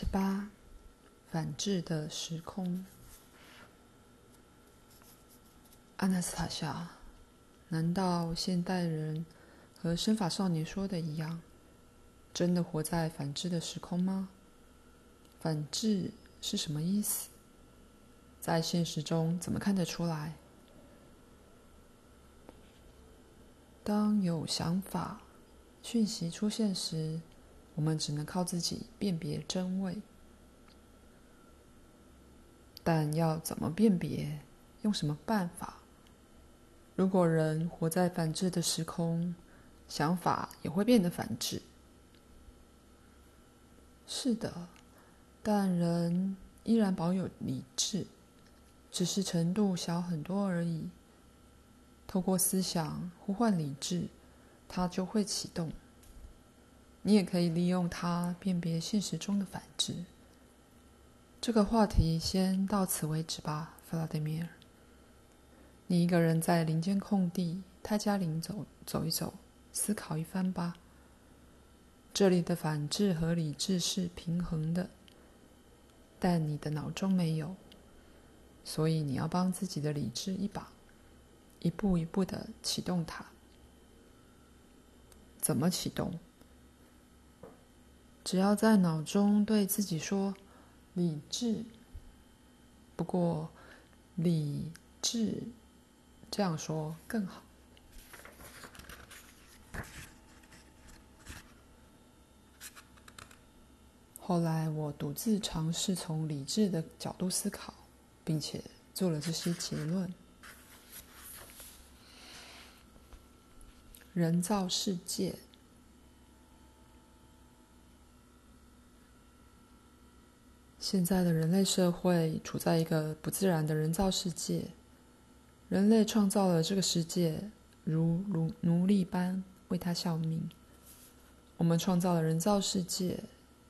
十八，反制的时空。阿纳斯塔夏，难道现代人和生法少年说的一样，真的活在反制的时空吗？反制是什么意思？在现实中怎么看得出来？当有想法、讯息出现时，我们只能靠自己辨别真伪。但要怎么辨别？用什么办法？如果人活在反智的时空，想法也会变得反智。是的，但人依然保有理智，只是程度小很多而已。透过思想呼唤理智，它就会启动。你也可以利用它辨别现实中的反智。这个话题先到此为止吧，弗拉德米尔。你一个人在林间空地泰加林走走一走，思考一番吧。这里的反智和理智是平衡的，但你的脑中没有，所以你要帮自己的理智一把。一步一步的启动它。怎么启动？只要在脑中对自己说“理智”，不过“理智”这样说更好。后来我独自尝试从理智的角度思考，并且做了这些结论。人造世界，现在的人类社会处在一个不自然的人造世界。人类创造了这个世界，如奴奴隶般为它效命。我们创造了人造世界，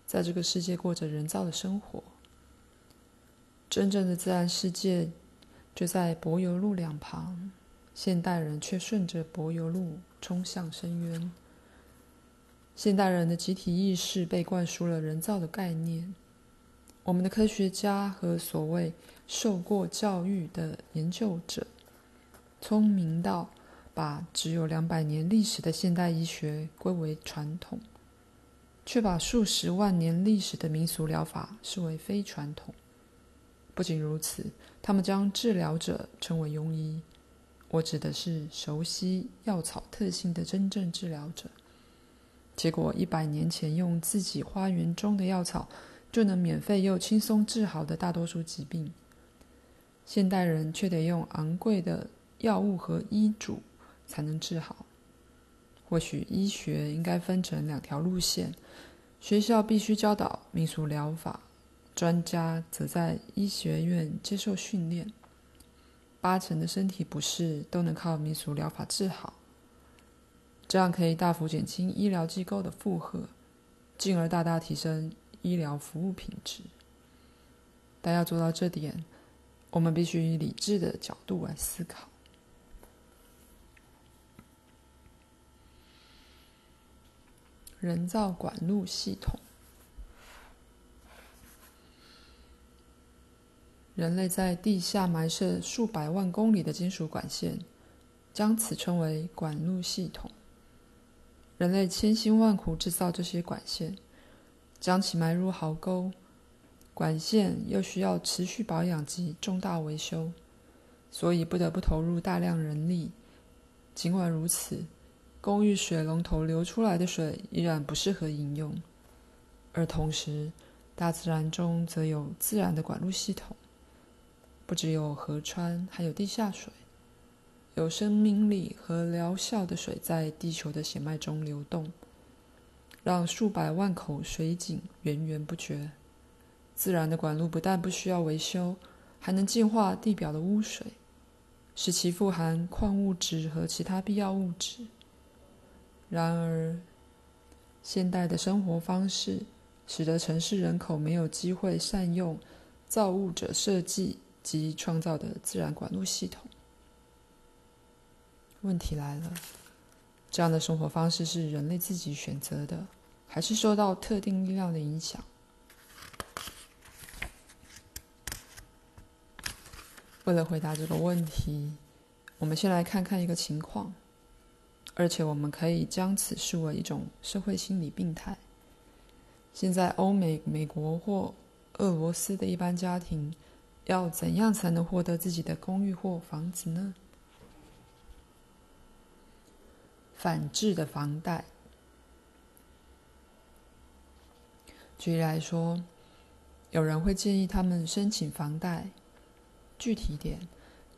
在这个世界过着人造的生活。真正的自然世界就在柏油路两旁。现代人却顺着柏油路冲向深渊。现代人的集体意识被灌输了人造的概念。我们的科学家和所谓受过教育的研究者，聪明到把只有两百年历史的现代医学归为传统，却把数十万年历史的民俗疗法视为非传统。不仅如此，他们将治疗者称为庸医。我指的是熟悉药草特性的真正治疗者。结果，一百年前用自己花园中的药草就能免费又轻松治好的大多数疾病，现代人却得用昂贵的药物和医嘱才能治好。或许医学应该分成两条路线：学校必须教导民俗疗法，专家则在医学院接受训练。八成的身体不适都能靠民俗疗法治好，这样可以大幅减轻医疗机构的负荷，进而大大提升医疗服务品质。但要做到这点，我们必须以理智的角度来思考。人造管路系统。人类在地下埋设数百万公里的金属管线，将此称为管路系统。人类千辛万苦制造这些管线，将其埋入壕沟，管线又需要持续保养及重大维修，所以不得不投入大量人力。尽管如此，公寓水龙头流出来的水依然不适合饮用，而同时，大自然中则有自然的管路系统。不只有河川，还有地下水，有生命力和疗效的水在地球的血脉中流动，让数百万口水井源源不绝。自然的管路不但不需要维修，还能净化地表的污水，使其富含矿物质和其他必要物质。然而，现代的生活方式使得城市人口没有机会善用造物者设计及创造的自然管路系统。问题来了：这样的生活方式是人类自己选择的还是受到特定力量的影响？为了回答这个问题我们先来看看一个情况而且我们可以将此视为一种社会心理病态。现在欧美美国或俄罗斯的一般家庭要怎样才能获得自己的公寓或房子呢？反制的房贷。举例来说，有人会建议他们申请房贷，具体点，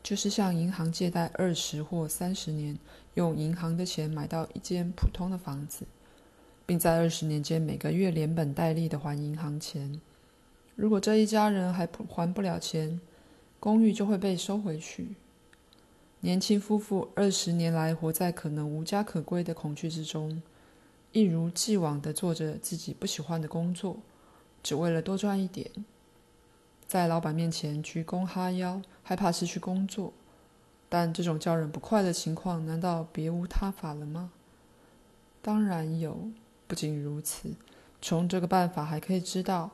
就是向银行借贷二十或三十年，用银行的钱买到一间普通的房子，并在二十年间每个月连本带利的还银行钱。如果这一家人还不还不了钱，公寓就会被收回去。年轻夫妇二十年来活在可能无家可归的恐惧之中。一如既往地做着自己不喜欢的工作，只为了多赚一点，在老板面前鞠躬哈腰，害怕失去工作。但这种叫人不快的情况，难道别无他法了吗？当然有。不仅如此，从这个办法还可以知道，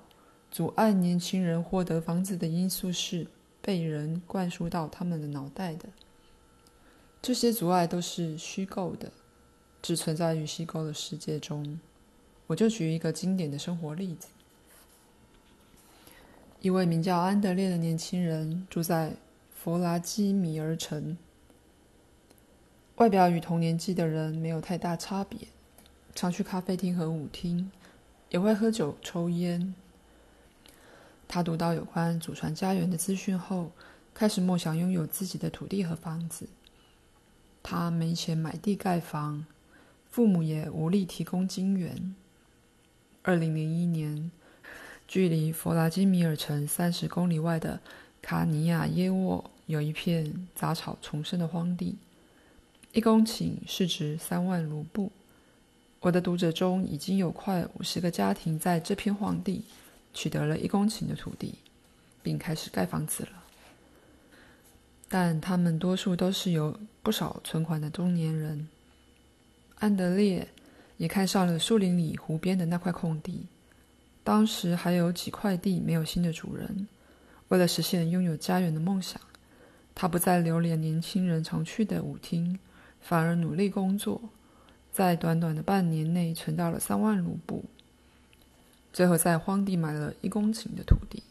阻碍年轻人获得房子的因素是被人灌输到他们的脑袋的。这些阻碍都是虚构的。只存在于虚构的世界中。我就举一个经典的生活例子：一位名叫安德烈的年轻人住在弗拉基米尔城，外表与同年纪的人没有太大差别，常去咖啡厅和舞厅，也会喝酒抽烟。他读到有关祖传家园的资讯后，开始梦想拥有自己的土地和房子。他没钱买地盖房。父母也无力提供金援。二零零一年，距离弗拉基米尔城三十公里外的卡尼亚耶沃有一片杂草丛生的荒地，一公顷市值三万卢布。我的读者中已经有快五十个家庭在这片荒地取得了一公顷的土地，并开始盖房子了。但他们多数都是有不少存款的中年人。安德烈也看上了树林里湖边的那块空地，当时还有几块地没有新的主人。为了实现拥有家园的梦想，他不再留恋年轻人常去的舞厅，反而努力工作，在短短的半年内存到了三万卢布，最后在荒地买了一公顷的土地。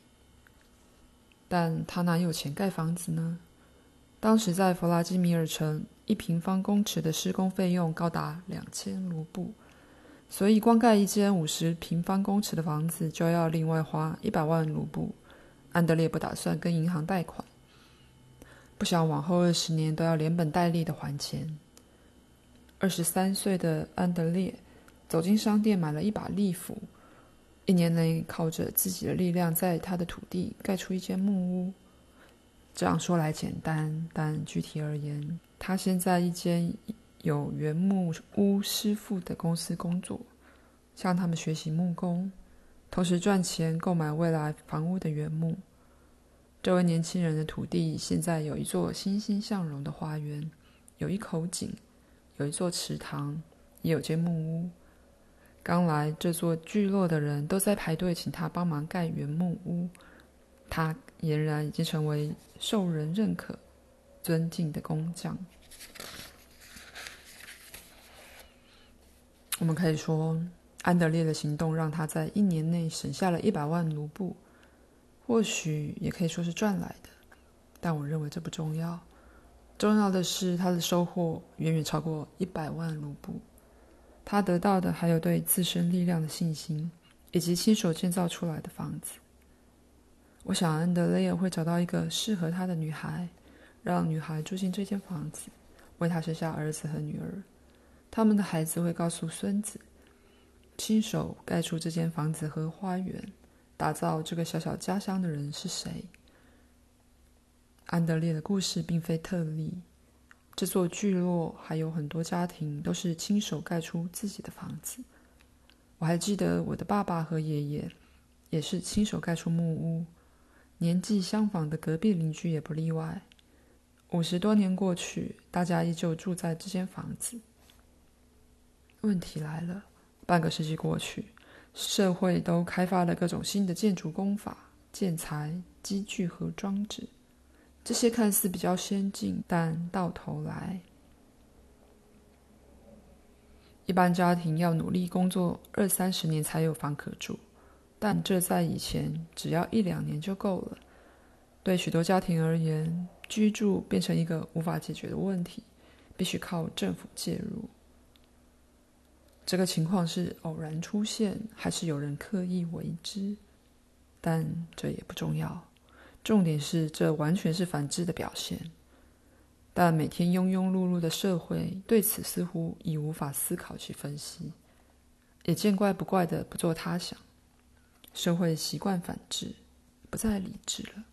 但他哪有钱盖房子呢？当时在弗拉基米尔城。一平方公尺的施工费用高达两千卢布，所以光盖一间五十平方公尺的房子就要另外花一百万卢布。安德烈不打算跟银行贷款，不想往后二十年都要连本带利的还钱。二十三岁的安德烈走进商店买了一把利斧，一年内靠着自己的力量在他的土地盖出一间木屋。这样说来简单，但具体而言，他现在一间有原木屋师傅的公司工作，向他们学习木工，同时赚钱购买未来房屋的原木。这位年轻人的土地现在有一座欣欣向荣的花园，有一口井，有一座池塘，也有间木屋。刚来这座聚落的人都在排队请他帮忙盖原木屋，他俨然已经成为受人认可。尊敬的工匠，我们可以说，安德烈的行动让他在一年内省下了一百万卢布，或许也可以说是赚来的，但我认为这不重要。重要的是他的收获远远超过一百万卢布，他得到的还有对自身力量的信心，以及亲手建造出来的房子。我想安德烈会找到一个适合他的女孩。让女孩住进这间房子，为他生下儿子和女儿。他们的孩子会告诉孙子，亲手盖出这间房子和花园，打造这个小小家乡的人是谁？安德烈的故事并非特例，这座聚落还有很多家庭都是亲手盖出自己的房子。我还记得我的爸爸和爷爷也是亲手盖出木屋，年纪相仿的隔壁邻居也不例外。五十多年过去，大家依旧住在这间房子。问题来了，半个世纪过去，社会都开发了各种新的建筑工法、建材、机具和装置，这些看似比较先进，但到头来，一般家庭要努力工作二三十年才有房可住，但这在以前只要一两年就够了。对许多家庭而言，居住变成一个无法解决的问题，必须靠政府介入。这个情况是偶然出现，还是有人刻意为之？但这也不重要。重点是，这完全是反智的表现。但每天庸庸碌碌的社会对此似乎已无法思考去分析，也见怪不怪的不做他想。社会习惯反制，不再理智了。